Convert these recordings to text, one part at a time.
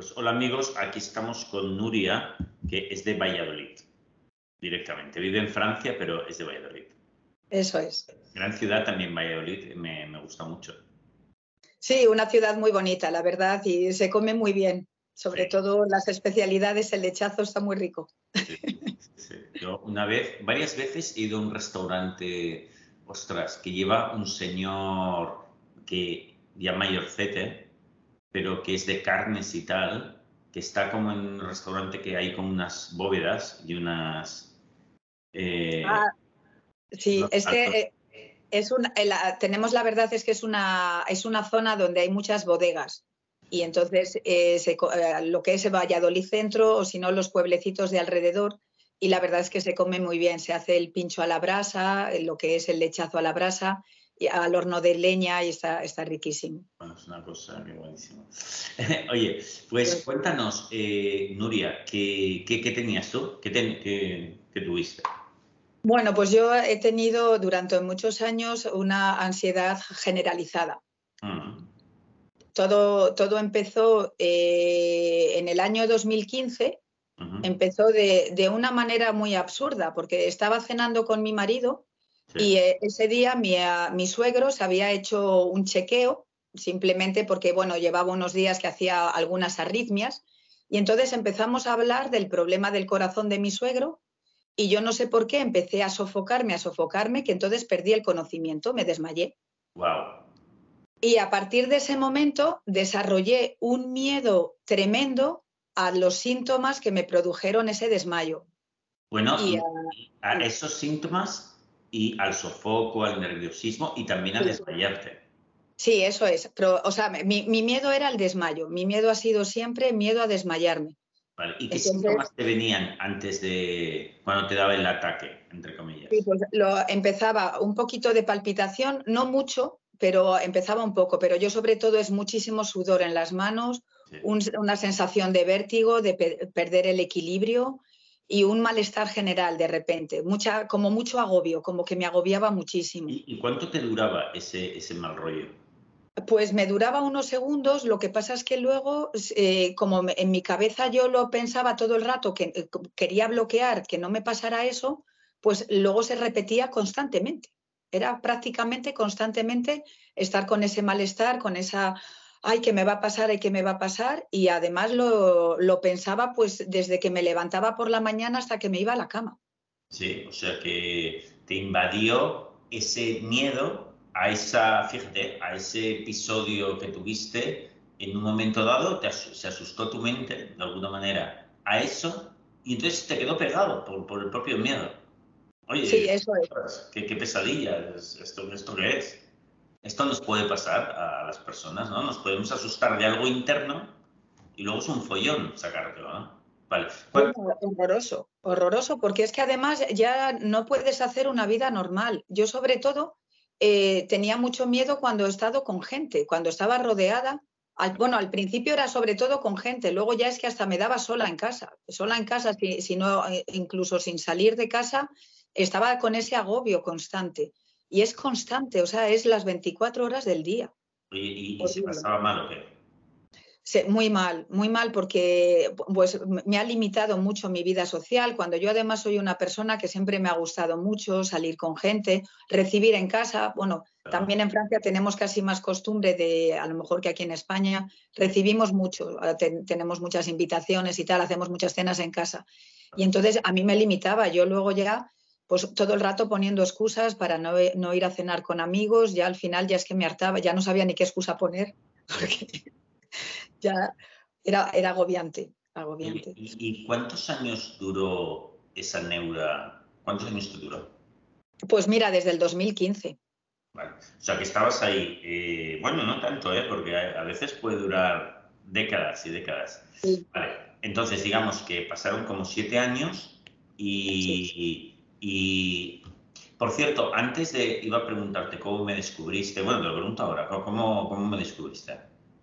Pues hola amigos, aquí estamos con Nuria, que es de Valladolid, directamente. Vive en Francia, pero es de Valladolid. Eso es. Gran ciudad también Valladolid, me, me gusta mucho. Sí, una ciudad muy bonita, la verdad, y se come muy bien. Sobre Sí. todo las especialidades, el lechazo está muy rico. Sí, sí. Yo una vez, varias veces he ido a un restaurante, ostras, que lleva un señor que ya mayorcete, pero que es de carnes y tal, que está como en un restaurante que hay como unas bóvedas y unas... eh, Ah, sí, es que eh, es una, eh, la- tenemos la verdad es que es una, es una zona donde hay muchas bodegas. Y entonces eh, se lo que es Valladolid Centro o si no los pueblecitos de alrededor. Y la verdad es que se come muy bien. Se hace el pincho a la brasa, lo que es el lechazo a la brasa, al horno de leña y está, está riquísimo. Bueno, es una cosa que buenísimo. Oye, pues cuéntanos, eh, Nuria, ¿qué, qué, qué tenías tú? ¿Qué, ten- qué- qué tuviste? Bueno, pues yo he tenido durante muchos años una ansiedad generalizada. Todo, todo empezó eh, en el año 2015, ujú, empezó de, de una manera muy absurda, porque estaba cenando con mi marido sí. y eh, ese día mi, ah, mi suegro se había hecho un chequeo, simplemente porque, bueno, llevaba unos días que hacía algunas arritmias, y entonces empezamos a hablar del problema del corazón de mi suegro, y yo no sé por qué empecé a sofocarme, a sofocarme, que entonces perdí el conocimiento, me desmayé. Wow. Y a partir de ese momento desarrollé un miedo tremendo a los síntomas que me produjeron ese desmayo. Bueno, Y, y a esos síntomas y al sofoco, al nerviosismo y también a desmayarte. Sí, eso es. Pero, o sea, mi, mi miedo era el desmayo. Mi miedo ha sido siempre miedo a desmayarme. ¿vale? ¿Y qué Entonces- síntomas te venían antes de cuando te daba el ataque, entre comillas? Sí, pues lo, empezaba un poquito de palpitación, no mucho, pero empezaba un poco. Pero yo sobre todo es muchísimo sudor en las manos, Sí. un- una sensación de vértigo, de pe- perder el equilibrio y un malestar general de repente, mucha, como mucho agobio, como que me agobiaba muchísimo. ¿Y, y cuánto te duraba ese, ese mal rollo? Pues me duraba unos segundos, lo que pasa es que luego, eh, como en mi cabeza yo lo pensaba todo el rato, que eh, quería bloquear, que no me pasara eso, pues luego se repetía constantemente. Era prácticamente constantemente estar con ese malestar, con esa, ay, que me va a pasar, ay, que me va a pasar, y además lo, lo pensaba pues desde que me levantaba por la mañana hasta que me iba a la cama. Sí, o sea que te invadió ese miedo a esa, fíjate, a ese episodio que tuviste en un momento dado, te asu- se asustó tu mente de alguna manera a eso y entonces te quedó pegado por, por el propio miedo. Oye, Sí, eso es. qué, qué pesadilla, es- ¿esto, ¿esto qué es? Esto nos puede pasar a las personas, ¿no? Nos podemos asustar de algo interno y luego es un follón sacártelo, ¿no? Vale. ¿Cuál- Bueno, Horroroso, horroroso, porque es que además ya no puedes hacer una vida normal. Yo sobre todo eh, tenía mucho miedo cuando he estado con gente, cuando estaba rodeada. Al- bueno, al principio era sobre todo con gente, luego ya es que hasta me daba sola en casa, sola en casa, si, si no, eh, incluso sin salir de casa, estaba con ese agobio constante. Y es constante, o sea, es las 24 horas del día. ¿y, y se pasaba mal o qué? Muy mal, muy mal porque pues, me ha limitado mucho mi vida social, cuando yo además soy una persona que siempre me ha gustado mucho salir con gente, recibir en casa. Bueno, también en Francia tenemos casi más costumbre de, a lo mejor que aquí en España, recibimos mucho, ten- tenemos muchas invitaciones y tal, hacemos muchas cenas en casa. Y entonces a mí me limitaba, yo luego ya, pues todo el rato poniendo excusas para no, no ir a cenar con amigos, ya al final ya es que me hartaba, ya no sabía ni qué excusa poner. porque ya era, era agobiante, agobiante. ¿Y, y cuántos años duró esa neura? ¿Cuántos años te duró? Pues mira, desde el 2015. Vale. O sea, que estabas ahí. eh, bueno, no tanto, ¿eh? Porque a, a veces puede durar décadas y décadas. Vale, entonces digamos que pasaron como siete años y, y, por cierto, antes de, iba a preguntarte cómo me descubriste, bueno, te lo pregunto ahora, ¿cómo, cómo me descubriste?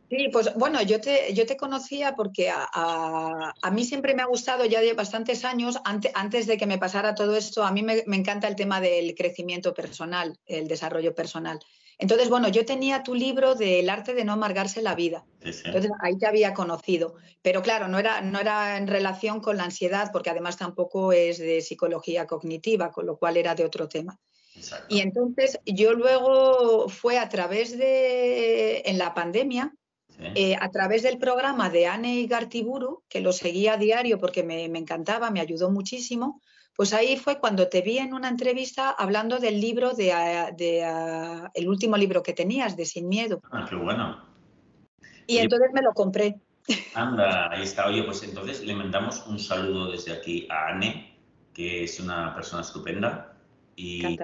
Sí, pues bueno, yo te, yo te conocía porque a, mí siempre me ha gustado ya de bastantes años, antes, antes de que me pasara todo esto, a mí me, encanta el tema del crecimiento personal, el desarrollo personal. Entonces, bueno, yo tenía tu libro del arte de no amargarse la vida. Entonces, ahí te había conocido. Pero claro, no era, no era en relación con la ansiedad, porque además tampoco es de psicología cognitiva, con lo cual era de otro tema. Y entonces yo luego fue a través de, en la pandemia, eh, a través del programa de Anne Gartiburu, que lo seguía a diario porque me, encantaba, me ayudó muchísimo, pues ahí fue cuando te vi en una entrevista hablando del libro, de, ah, el último libro que tenías, de Sin Miedo. Ah, qué bueno. Y entonces me lo compré. Anda, ahí está. Oye, pues entonces le mandamos un saludo desde aquí a Anne, que es una persona estupenda. Y,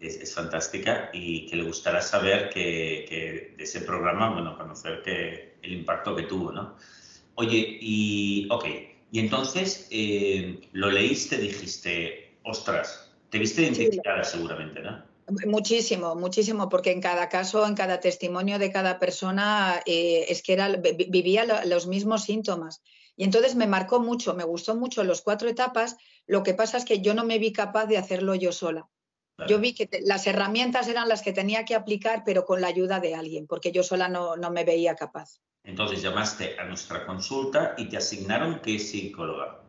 es, fantástica y que le gustará saber que, de ese programa, bueno, conocer que, el impacto que tuvo, ¿no? Oye, y, ok, y entonces eh, lo leíste, dijiste, ostras, te viste identificada seguramente, ¿no? Muchísimo, muchísimo, porque en cada caso, en cada testimonio de cada persona, eh, es que era, vivía los mismos síntomas. Y entonces me marcó mucho, me gustó mucho los cuatro etapas. Lo que pasa es que yo no me vi capaz de hacerlo yo sola. Yo vi que las herramientas eran las que tenía que aplicar, pero con la ayuda de alguien, porque yo sola no, me veía capaz. Entonces llamaste a nuestra consulta y te asignaron qué psicóloga.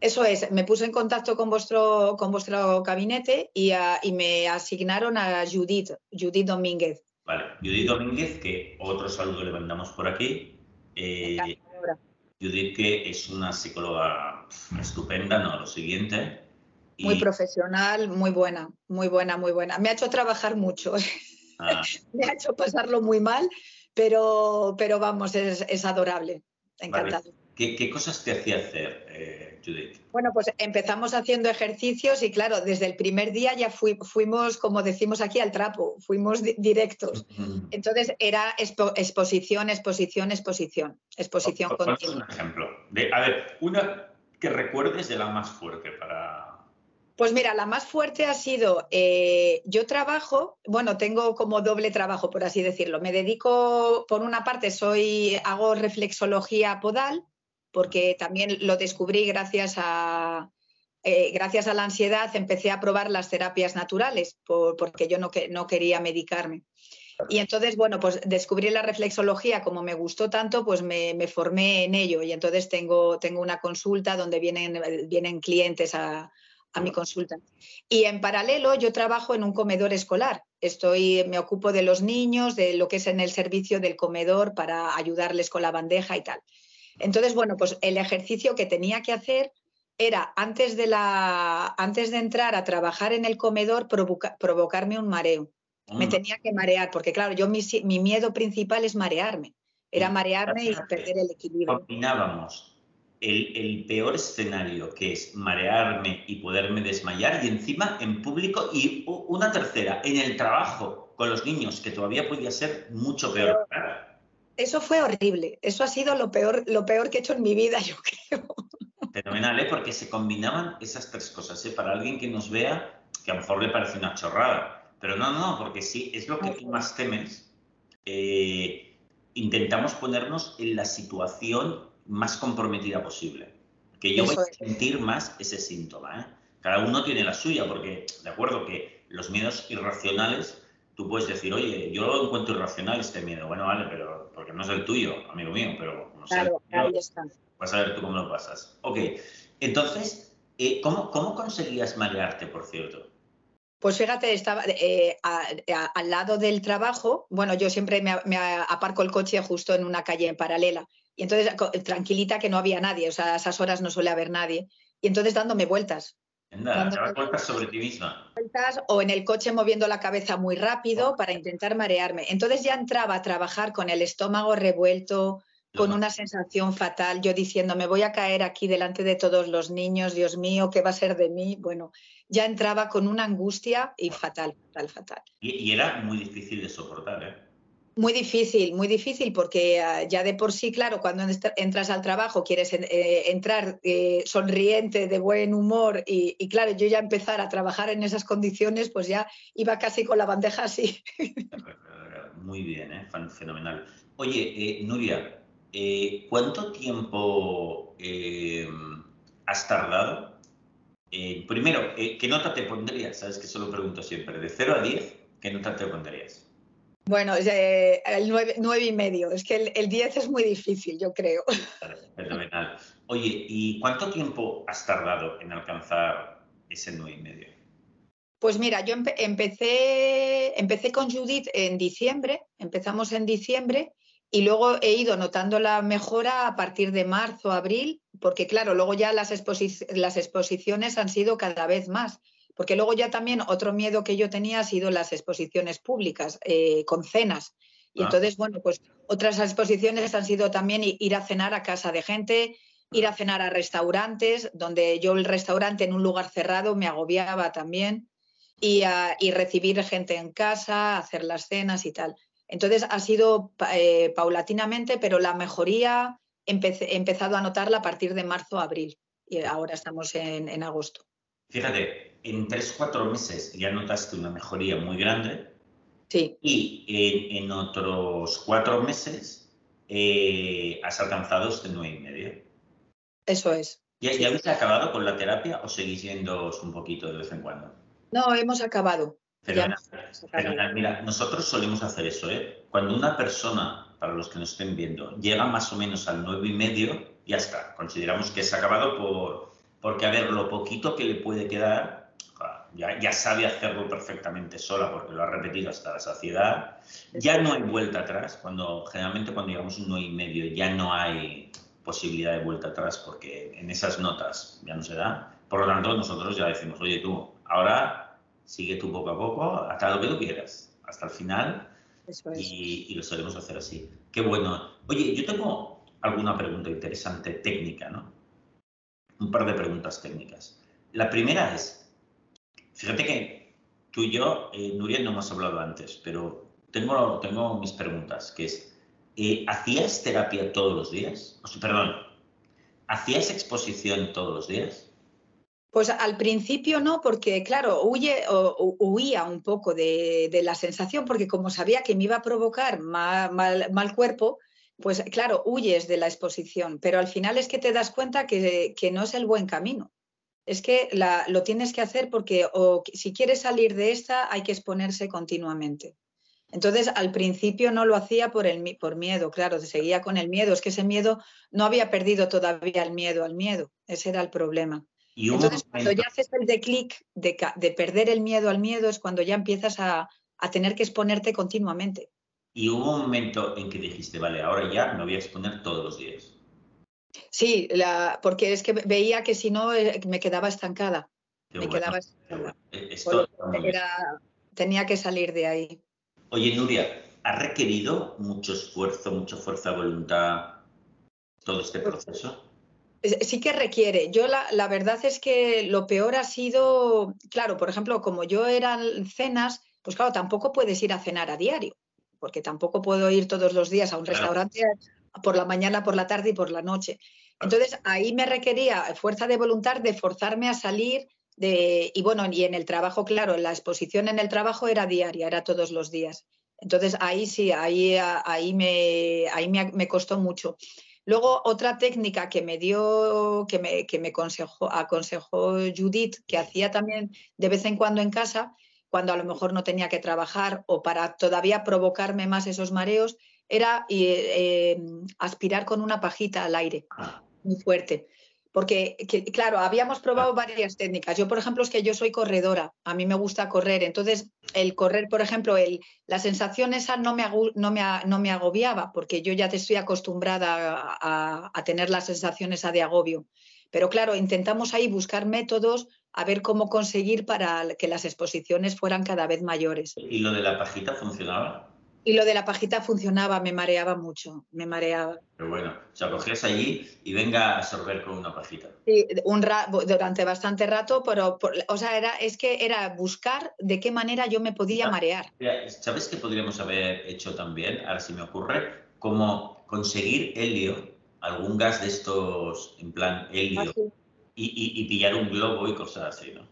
Eso es, me puse en contacto con vuestro, con vuestro gabinete y, me asignaron a Judith, Judith Domínguez. Vale, Judith Domínguez, que otro saludo le mandamos por aquí. Eh, Judith, que es una psicóloga estupenda, ¿no? Lo siguiente, muy profesional, muy buena, muy buena, muy buena. Me ha hecho trabajar mucho, ah. me ha hecho pasarlo muy mal, pero, pero vamos, es, adorable. Encantado. ¿Qué, cosas te hacía hacer, eh, Judith? Bueno, pues empezamos haciendo ejercicios y claro, desde el primer día ya fuimos, como decimos aquí, al trapo, fuimos directos. Entonces era exposición, exposición, exposición, exposición continua. un ejemplo? De, a ver, una que recuerdes de la más fuerte para, pues mira, la más fuerte ha sido, eh, yo trabajo, bueno, tengo como doble trabajo, por así decirlo. Me dedico, por una parte, soy, hago reflexología podal, porque también lo descubrí gracias a, eh, gracias a la ansiedad, empecé a probar las terapias naturales, porque yo no, no quería medicarme. Y entonces, bueno, pues descubrí la reflexología, como me gustó tanto, pues me, me, formé en ello y entonces tengo, tengo una consulta donde vienen, vienen clientes a, a mi consulta. Y en paralelo yo trabajo en un comedor escolar. Estoy, me ocupo de los niños, de lo que es en el servicio del comedor para ayudarles con la bandeja y tal. Entonces, bueno, pues el ejercicio que tenía que hacer era antes de, la, antes de entrar a trabajar en el comedor provocarme un mareo. Me ah. tenía que marear, porque claro, yo mi, mi miedo principal es marearme. Era marearme y perder el equilibrio. Combinábamos el, peor escenario, que es marearme y poderme desmayar, y encima en público, y una tercera, en el trabajo con los niños, que todavía podía ser mucho peor. Eso fue horrible. Eso ha sido lo peor, lo peor que he hecho en mi vida, yo creo. Fenomenal, ¿eh? porque se combinaban esas tres cosas. ¿eh? Para alguien que nos vea, que a lo mejor le parece una chorrada, pero no, no, porque sí, es lo que tú más temes. Eh, intentamos ponernos en la situación más comprometida posible. Que yo voy a sentir más ese síntoma. ¿eh? Cada uno tiene la suya, porque de acuerdo que los miedos irracionales, tú puedes decir, oye, yo encuentro irracional este miedo. Bueno, vale, pero porque no es el tuyo, amigo mío, pero no sé. Vas a ver tú cómo lo pasas. Ok, entonces, eh, ¿cómo, ¿cómo conseguías marearte, por cierto? Pues fíjate, estaba eh, al lado del trabajo. Bueno, yo siempre me, me, aparco el coche justo en una calle paralela. Y entonces, tranquilita que no había nadie, o sea, a esas horas no suele haber nadie. Y entonces dándome vueltas. dándome vueltas sobre ti misma. o en el coche moviendo la cabeza muy rápido oh. para intentar marearme. Entonces ya entraba a trabajar con el estómago revuelto, con una sensación fatal, yo diciendo, me voy a caer aquí delante de todos los niños, Dios mío, ¿qué va a ser de mí? Bueno, ya entraba con una angustia y fatal, fatal, fatal. Y, y era muy difícil de soportar, ¿eh? Muy difícil, muy difícil, porque ah, ya de por sí, claro, cuando entras al trabajo quieres eh, entrar eh, sonriente, de buen humor, y, claro, yo ya empezar a trabajar en esas condiciones, pues ya iba casi con la bandeja así. Muy bien, ¿eh? fenomenal. Oye, Nuria, ¿cuánto tiempo has tardado? primero, ¿qué nota te pondrías? Sabes que eso lo pregunto siempre, de 0 a 10, ¿qué nota te pondrías? Bueno, eh, el nueve, y medio. Es que el, 10 es muy difícil, yo creo. Fenomenal. Oye, ¿y cuánto tiempo has tardado en alcanzar ese nueve y medio? Pues mira, yo empecé, empecé con Judith en diciembre, empezamos en diciembre y luego he ido notando la mejora a partir de marzo, abril, porque claro, luego ya las, las exposiciones han sido cada vez más. Porque luego ya también otro miedo que yo tenía ha sido las exposiciones públicas, eh, con cenas. Y ah. entonces, bueno, pues otras exposiciones han sido también ir a cenar a casa de gente, ir a cenar a restaurantes, donde yo el restaurante en un lugar cerrado me agobiaba también, y, recibir gente en casa, hacer las cenas y tal. Entonces ha sido eh, paulatinamente, pero la mejoría he empezado a notarla a partir de marzo, abril, y ahora estamos en agosto. Fíjate, en tres, cuatro meses ya notaste una mejoría muy grande. Sí. Y en, otros cuatro meses eh, has alcanzado este nueve y medio. Eso es. ¿Ya, habéis acabado con la terapia o seguís yendo un poquito de vez en cuando? No, hemos acabado. Mira, nosotros solemos hacer eso, ¿eh? Cuando una persona, para los que nos estén viendo, llega más o menos al nueve y medio, ya está. Consideramos que se ha acabado por, porque, a ver, lo poquito que le puede quedar, ya, sabe hacerlo perfectamente sola porque lo ha repetido hasta la saciedad. Ya no hay vuelta atrás. Cuando, generalmente cuando llegamos a un 9 y medio ya no hay posibilidad de vuelta atrás porque en esas notas ya no se da. Por lo tanto, nosotros ya decimos, oye tú, ahora sigue tú poco a poco hasta lo que tú quieras, hasta el final. y, y, lo solemos hacer así. Qué bueno. Oye, yo tengo alguna pregunta interesante técnica, ¿no? Un par de preguntas técnicas. La primera es, fíjate que tú y yo, eh, Nuria, no hemos hablado antes, pero tengo, tengo mis preguntas, que es, eh, ¿hacías terapia todos los días? perdón, ¿hacías exposición todos los días? Pues al principio no, porque claro, huye, o, huía un poco de, la sensación, porque como sabía que me iba a provocar mal, mal cuerpo, pues claro, huyes de la exposición, pero al final es que te das cuenta que, no es el buen camino. Es que lo tienes que hacer porque o, si quieres salir de esta hay que exponerse continuamente. Entonces, al principio no lo hacía por, el, por miedo, claro, seguía con el miedo. Es que ese miedo no había perdido todavía el miedo al miedo. Ese era el problema. Y Entonces, cuando ya haces el declic de, de, perder el miedo al miedo, es cuando ya empiezas a tener que exponerte continuamente. Y hubo un momento en que dijiste, vale, ahora ya me voy a exponer todos los días. Sí, porque es que veía que si no eh, me quedaba estancada. me quedaba estancada. Eh, tenía que salir de ahí. Oye, Nuria, ¿ha requerido mucho esfuerzo, mucha fuerza de voluntad todo este pues, proceso? Sí que requiere. Yo la, la, verdad es que lo peor ha sido, claro, por ejemplo, como yo eran cenas, pues claro, tampoco puedes ir a cenar a diario porque tampoco puedo ir todos los días a un restaurante por la mañana, por la tarde y por la noche. Entonces ahí me requería fuerza de voluntad de forzarme a salir de, y bueno, y en el trabajo, claro, la exposición en el trabajo era diaria, era todos los días. Entonces ahí sí, ahí, ahí, me, ahí me, costó mucho. Luego, otra técnica que me dio, que me, que me aconsejó, aconsejó Judith, que hacía también de vez en cuando en casa, cuando a lo mejor no tenía que trabajar o para todavía provocarme más esos mareos, era eh, em, aspirar con una pajita al aire, ah. muy fuerte. Porque, claro, habíamos probado ah. varias técnicas. Yo, por ejemplo, es que yo soy corredora, a mí me gusta correr. Entonces, el correr, por ejemplo, el, la sensación esa no me, no, me, no me agobiaba, porque yo ya te estoy acostumbrada a, a tener la sensación esa de agobio. Pero claro, intentamos ahí buscar métodos a ver cómo conseguir para que las exposiciones fueran cada vez mayores. ¿Y lo de la pajita funcionaba? Y lo de la pajita funcionaba, me mareaba mucho, me mareaba. Pero bueno, o sea, cogías allí y venga a sorber con una pajita. Sí, un durante bastante rato, pero, o sea, era, es que era buscar de qué manera yo me podía marear. ¿Sabes qué podríamos haber hecho también? Ahora sí me ocurre, como conseguir helio, algún gas de estos, en plan helio, ah, y, y pillar un globo y cosas así, ¿no?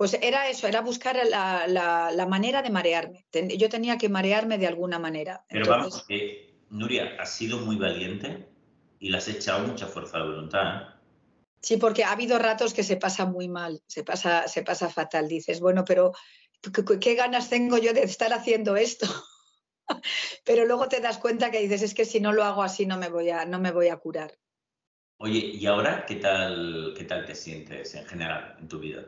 Pues era eso, era buscar la, manera de marearme. Yo tenía que marearme de alguna manera. Pero vamos, que Nuria, has sido muy valiente y le has echado mucha fuerza de voluntad. ¿eh? Sí, porque ha habido ratos que se pasa muy mal, se pasa, se pasa fatal. Dices, bueno, pero ¿qué, ganas tengo yo de estar haciendo esto? pero luego te das cuenta que dices, es que si no lo hago así no me voy a, no me voy a curar. Oye, ¿y ahora qué tal, qué tal te sientes en general en tu vida?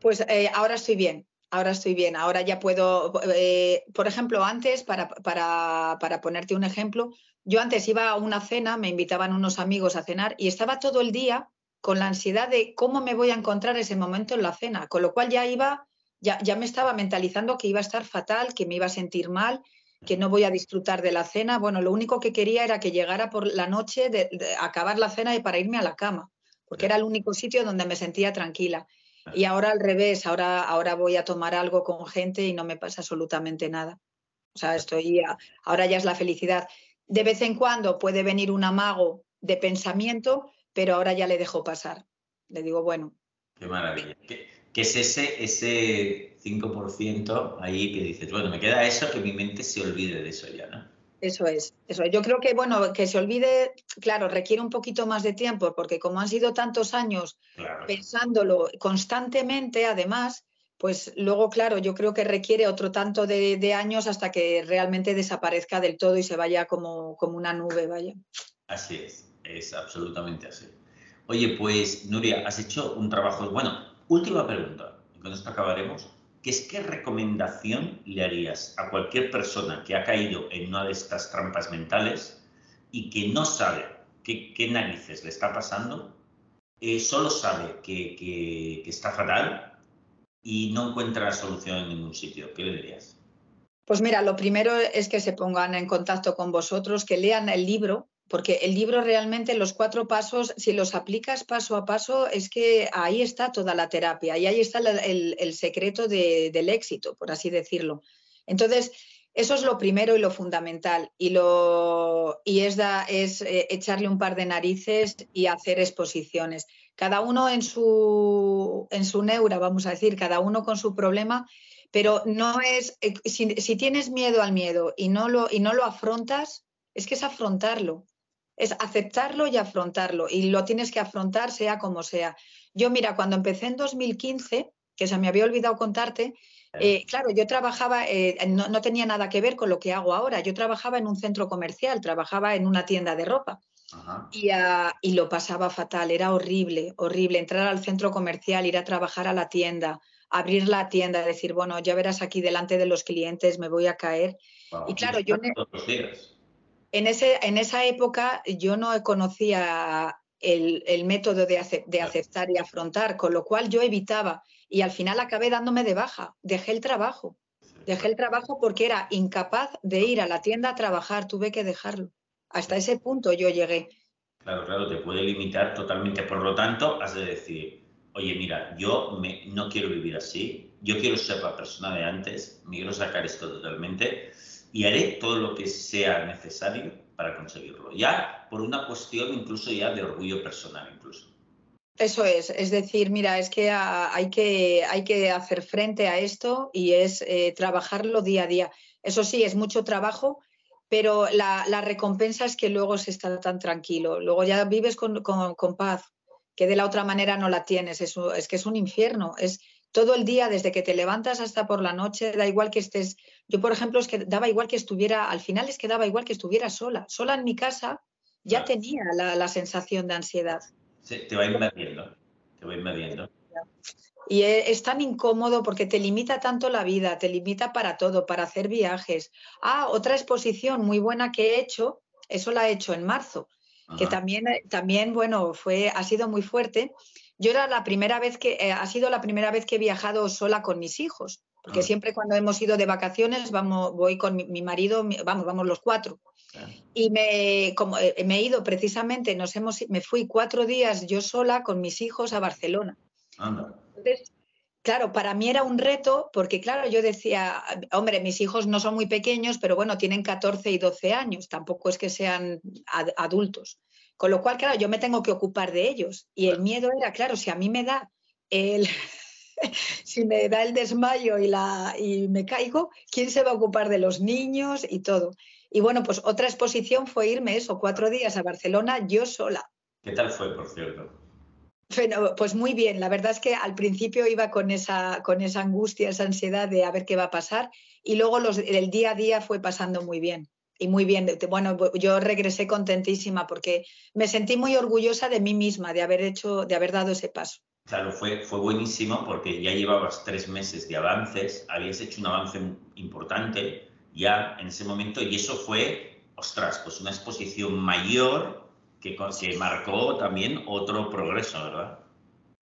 Pues eh, ahora estoy bien, ahora estoy bien, ahora ya puedo, eh, por ejemplo, antes, para, para, ponerte un ejemplo, yo antes iba a una cena, me invitaban unos amigos a cenar y estaba todo el día con la ansiedad de cómo me voy a encontrar ese momento en la cena, con lo cual ya iba, ya, ya me estaba mentalizando que iba a estar fatal, que me iba a sentir mal, que no voy a disfrutar de la cena. Bueno, lo único que quería era que llegara por la noche, de acabar la cena y para irme a la cama, porque era el único sitio donde me sentía tranquila. Y ahora al revés, ahora, ahora voy a tomar algo con gente y no me pasa absolutamente nada. O sea, estoy, ahora ya es la felicidad. De vez en cuando puede venir un amago de pensamiento, pero ahora ya le dejo pasar. Le digo, bueno. Qué maravilla. ¿Qué, es ese, ese 5% ahí que dices, bueno, me queda eso, que mi mente se olvide de eso ya, ¿no? Eso es, eso Yo creo que, bueno, que se olvide, claro, requiere un poquito más de tiempo, porque como han sido tantos años pensándolo constantemente, además, pues luego, claro, yo creo que requiere otro tanto de, años hasta que realmente desaparezca del todo y se vaya como, como una nube, vaya. Así es, es absolutamente así. Oye, pues, Nuria, has hecho un trabajo. Bueno, última pregunta, y con esto acabaremos que es qué recomendación le harías a cualquier persona que ha caído en una de estas trampas mentales y que no sabe qué, narices le está pasando, eh, solo sabe que, está fatal y no encuentra solución en ningún sitio. ¿Qué le dirías? Pues mira, lo primero es que se pongan en contacto con vosotros, que lean el libro, porque el libro realmente, los cuatro pasos, si los aplicas paso a paso, es que ahí está toda la terapia y ahí está el, secreto del éxito, por así decirlo. Entonces, eso es lo primero y lo fundamental. Y, lo, y es, es eh, echarle un par de narices y hacer exposiciones. Cada uno en su, en su neura, vamos a decir, cada uno con su problema, pero no es, eh, si, si tienes miedo al miedo y no lo, y no lo afrontas, es que es afrontarlo es aceptarlo y afrontarlo. Y lo tienes que afrontar sea como sea. Yo, mira, cuando empecé en 2015, que se me había olvidado contarte, eh, claro, yo trabajaba, eh, no, tenía nada que ver con lo que hago ahora. Yo trabajaba en un centro comercial, trabajaba en una tienda de ropa. Y, ah, y, lo pasaba fatal, era horrible, horrible. Entrar al centro comercial, ir a trabajar a la tienda, abrir la tienda, decir, bueno, ya verás aquí delante de los clientes, me voy a caer. y claro, yo en, ese, en esa época yo no conocía el, método de, aceptar y afrontar, con lo cual yo evitaba y al final acabé dándome de baja, dejé el trabajo. Dejé el trabajo porque era incapaz de ir a la tienda a trabajar, tuve que dejarlo. Hasta ese punto yo llegué. Claro, claro, te puede limitar totalmente. Por lo tanto, has de decir, oye, mira, yo no quiero vivir así, yo quiero ser la persona de antes, me quiero sacar esto totalmente y haré todo lo que sea necesario para conseguirlo. Ya por una cuestión incluso ya de orgullo personal incluso. Eso es, es decir, mira, es que hay que, hay que hacer frente a esto y es eh, trabajarlo día a día. Eso sí, es mucho trabajo, pero la, recompensa es que luego se está tan tranquilo, luego ya vives con, paz, que de la otra manera no la tienes, es, es que es un infierno, es, todo el día, desde que te levantas hasta por la noche, da igual que estés, yo por ejemplo, es que daba igual que estuviera, al final es que daba igual que estuviera sola, sola en mi casa, ya tenía la, sensación de ansiedad. Sí, te va invadiendo, te va invadiendo. Y e, es tan incómodo porque te limita tanto la vida, te limita para todo, para hacer viajes. Ah, otra exposición muy buena que he hecho, eso la he hecho en marzo, que también, también, bueno, fue, ha sido muy fuerte yo era la primera vez que, eh, ha sido la primera vez que he viajado sola con mis hijos, porque Ah. siempre cuando hemos ido de vacaciones vamos, voy con mi, mi marido, mi- vamos, vamos los cuatro. Y me, como, eh, me he ido precisamente, nos hemos, me fui cuatro días yo sola con mis hijos a Barcelona. Entonces, claro, para mí era un reto porque, claro, yo decía, hombre, mis hijos no son muy pequeños, pero bueno, tienen 14 y 12 años, tampoco es que sean ad- adultos. Con lo cual, claro, yo me tengo que ocupar de ellos. Y el miedo era, claro, si a mí me da el... Si me da el desmayo y, la, y me caigo, ¿quién se va a ocupar de los niños y todo? Y bueno, pues otra exposición fue irme eso, cuatro días a Barcelona yo sola. ¿Qué tal fue, por cierto? Bueno, pues muy bien, la verdad es que al principio iba con esa, con esa angustia, esa ansiedad de a ver qué va a pasar y luego los, el día a día fue pasando muy bien. Y muy bien, bueno, yo regresé contentísima porque me sentí muy orgullosa de mí misma, de haber hecho, de haber dado ese paso. Claro, fue, fue buenísimo porque ya llevabas tres meses de avances, habías hecho un avance importante ya en ese momento y eso fue, ostras, pues una exposición mayor que, que marcó también otro progreso, ¿verdad?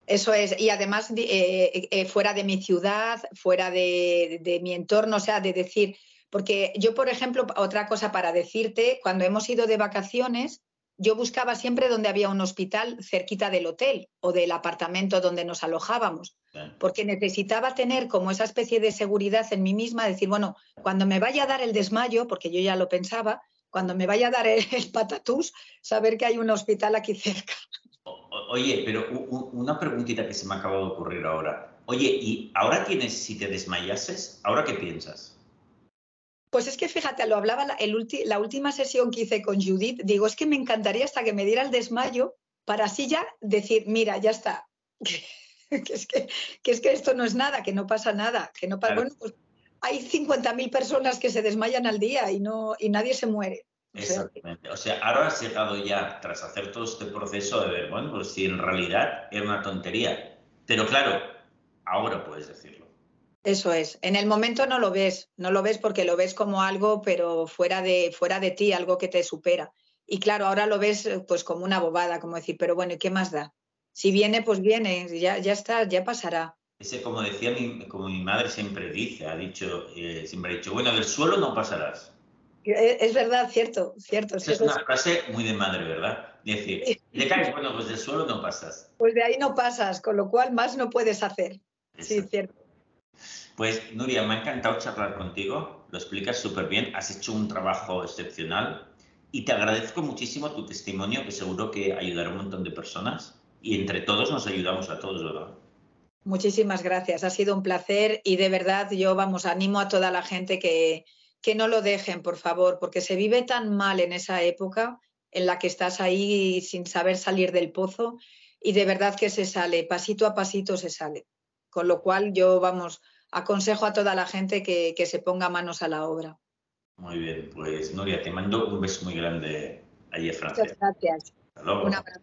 Eso es, y además eh, eh, fuera de mi ciudad, fuera de, de, mi entorno, o sea, de decir, porque yo, por ejemplo, otra cosa para decirte, cuando hemos ido de vacaciones, yo buscaba siempre donde había un hospital cerquita del hotel o del apartamento donde nos alojábamos, porque necesitaba tener como esa especie de seguridad en mí misma, decir, bueno, cuando me vaya a dar el desmayo, porque yo ya lo pensaba, cuando me vaya a dar el, el patatús, saber que hay un hospital aquí cerca. Oye, pero una preguntita que se me acaba de ocurrir ahora. Oye, ¿y ahora tienes, si te desmayases, ahora qué piensas? Pues es que fíjate, lo hablaba la, el ulti, la última sesión que hice con Judith, digo, es que me encantaría hasta que me diera el desmayo para así ya decir, mira, ya está, que, es, que, que, es que esto no es nada, que no pasa nada, que no pasa, claro. bueno, pues hay 50.000 personas que se desmayan al día y, no, y nadie se muere. Exactamente. O sea, ahora has llegado ya, tras hacer todo este proceso, de ver, bueno, pues si en realidad era una tontería. Pero claro, ahora puedes decirlo. Eso es. En el momento no lo ves, no lo ves porque lo ves como algo, pero fuera de, fuera de ti, algo que te supera. Y claro, ahora lo ves pues como una bobada, como decir, pero bueno, ¿y qué más da? Si viene, pues viene, ya, ya está, ya pasará. Ese, como decía mi, como mi madre siempre dice, ha dicho, eh, siempre ha dicho, bueno, del suelo no pasarás. Es verdad, cierto, cierto. Esa es una frase muy de madre, ¿verdad? Decir, le caes, bueno, pues del suelo no pasas. Pues de ahí no pasas, con lo cual más no puedes hacer. Exacto. Sí, cierto. Pues, Nuria, me ha encantado charlar contigo, lo explicas súper bien, has hecho un trabajo excepcional y te agradezco muchísimo tu testimonio, que seguro que ayudará a un montón de personas y entre todos nos ayudamos a todos, ¿verdad? Muchísimas gracias, ha sido un placer y de verdad yo, vamos, animo a toda la gente que, que no lo dejen, por favor, porque se vive tan mal en esa época en la que estás ahí sin saber salir del pozo y de verdad que se sale, pasito a pasito se sale. Con lo cual yo, vamos, aconsejo a toda la gente que, que se ponga manos a la obra. Muy bien, pues Nuria, te mando un beso muy grande allí a Francia. Muchas gracias. Hasta luego. Un abrazo.